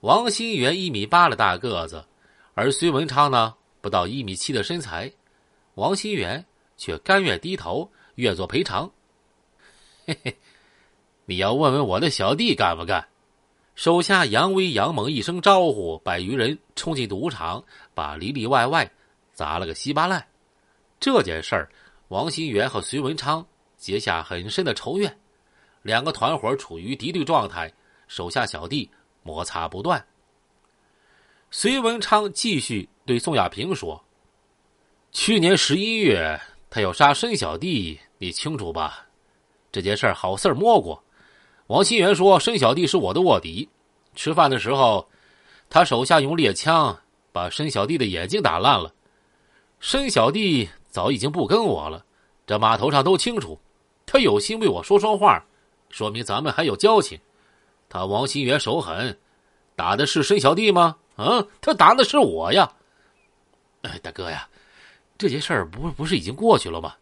王新元一米八的大个子，而隋文昌呢不到一米七的身材，王新元却甘愿低头，愿做赔偿。嘿嘿，你要问问我的小弟干不干？手下杨威、杨猛一声招呼，百余人冲进赌场，把里里外外砸了个稀巴烂。这件事儿，王新元和隋文昌结下很深的仇怨，两个团伙处于敌对状态，手下小弟摩擦不断。隋文昌继续对宋亚平说：“去年十一月，他要杀申小弟，你清楚吧？”这件事好事摸过，王新元说：“申小弟是我的卧底。吃饭的时候，他手下用猎枪把申小弟的眼睛打烂了。申小弟早已经不跟我了，这码头上都清楚。他有心为我说说话，说明咱们还有交情。他王新元手狠，打的是申小弟吗？啊，他打的是我呀！哎，大哥呀，这件事儿不不是已经过去了吗？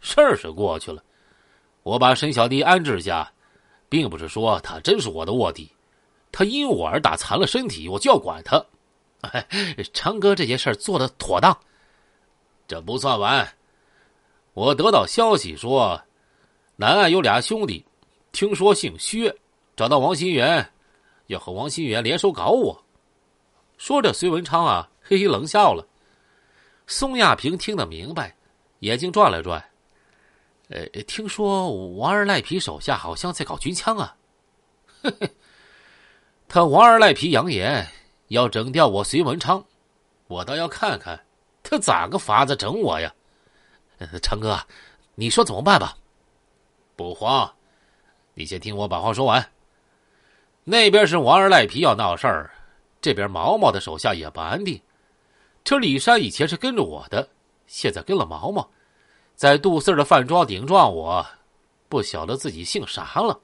事儿是过去了。”我把申小弟安置下，并不是说他真是我的卧底，他因我而打残了身体，我就要管他。昌哥这件事儿做的妥当，这不算完。我得到消息说，南岸有俩兄弟，听说姓薛，找到王新元，要和王新元联手搞我。说着，隋文昌啊，嘿嘿冷笑了。宋亚平听得明白，眼睛转了转。呃，听说王二赖皮手下好像在搞军枪啊！嘿嘿，他王二赖皮扬言要整掉我隋文昌，我倒要看看他咋个法子整我呀！昌哥，你说怎么办吧？不慌，你先听我把话说完。那边是王二赖皮要闹事儿，这边毛毛的手下也不安定。这李山以前是跟着我的，现在跟了毛毛。在杜四的饭庄顶撞我，不晓得自己姓啥了。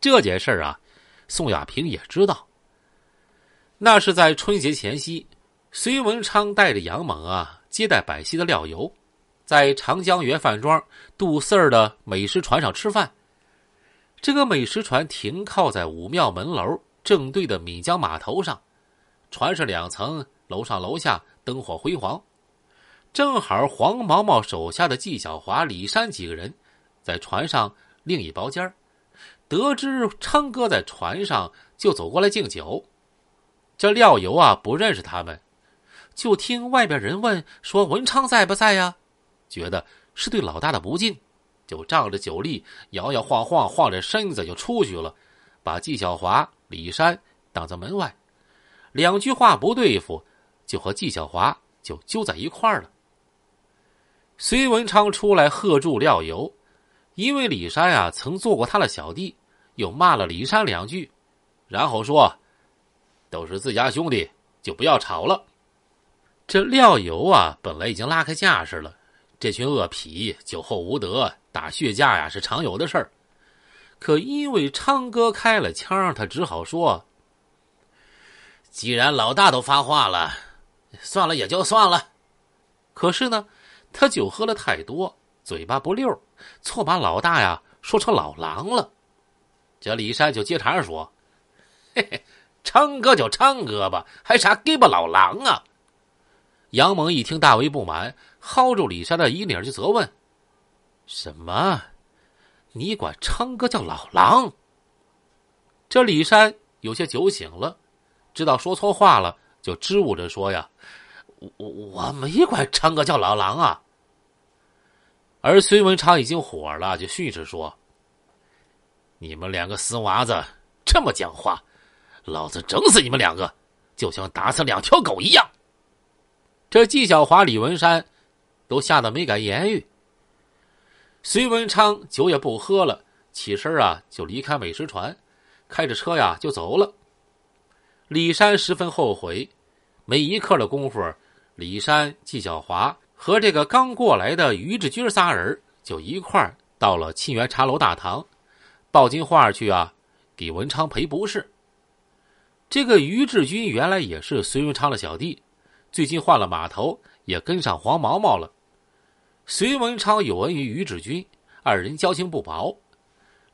这件事儿啊，宋亚平也知道。那是在春节前夕，隋文昌带着杨猛啊接待百戏的廖游，在长江源饭庄杜四儿的美食船上吃饭。这个美食船停靠在武庙门楼正对的闽江码头上，船是两层，楼上楼下灯火辉煌。正好黄毛毛手下的纪晓华、李山几个人在船上另一包间得知昌哥在船上，就走过来敬酒。这廖游啊不认识他们，就听外边人问说文昌在不在呀？觉得是对老大的不敬，就仗着酒力摇摇晃晃晃着身子就出去了，把纪晓华、李山挡在门外。两句话不对付，就和纪晓华就揪在一块儿了。隋文昌出来喝住廖游，因为李山啊曾做过他的小弟，又骂了李山两句，然后说：“都是自家兄弟，就不要吵了。”这廖游啊本来已经拉开架势了，这群恶痞酒后无德，打血架呀是常有的事儿。可因为昌哥开了枪，他只好说：“既然老大都发话了，算了也就算了。”可是呢。他酒喝了太多，嘴巴不溜，错把老大呀说成老狼了。这李山就接茬说：“嘿嘿，昌哥就昌哥吧，还啥鸡巴老狼啊？”杨猛一听大为不满，薅住李山的衣领就责问：“什么？你管昌哥叫老狼？”这李山有些酒醒了，知道说错话了，就支吾着说：“呀。”我我没管昌哥叫老狼啊，而孙文昌已经火了，就训斥说：“你们两个死娃子这么讲话，老子整死你们两个，就像打死两条狗一样。”这纪晓华、李文山都吓得没敢言语。隋文昌酒也不喝了，起身啊就离开美食船，开着车呀就走了。李山十分后悔，没一刻的功夫。李山、纪晓华和这个刚过来的于志军仨人就一块到了沁园茶楼大堂，报进话去啊，给文昌赔不是。这个于志军原来也是隋文昌的小弟，最近换了码头，也跟上黄毛毛了。隋文昌有恩于于志军，二人交情不薄。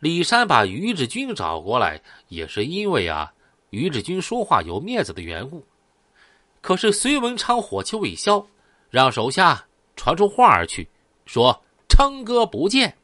李山把于志军找过来，也是因为啊，于志军说话有面子的缘故。可是隋文昌火气未消，让手下传出话儿去，说：“称哥不见。”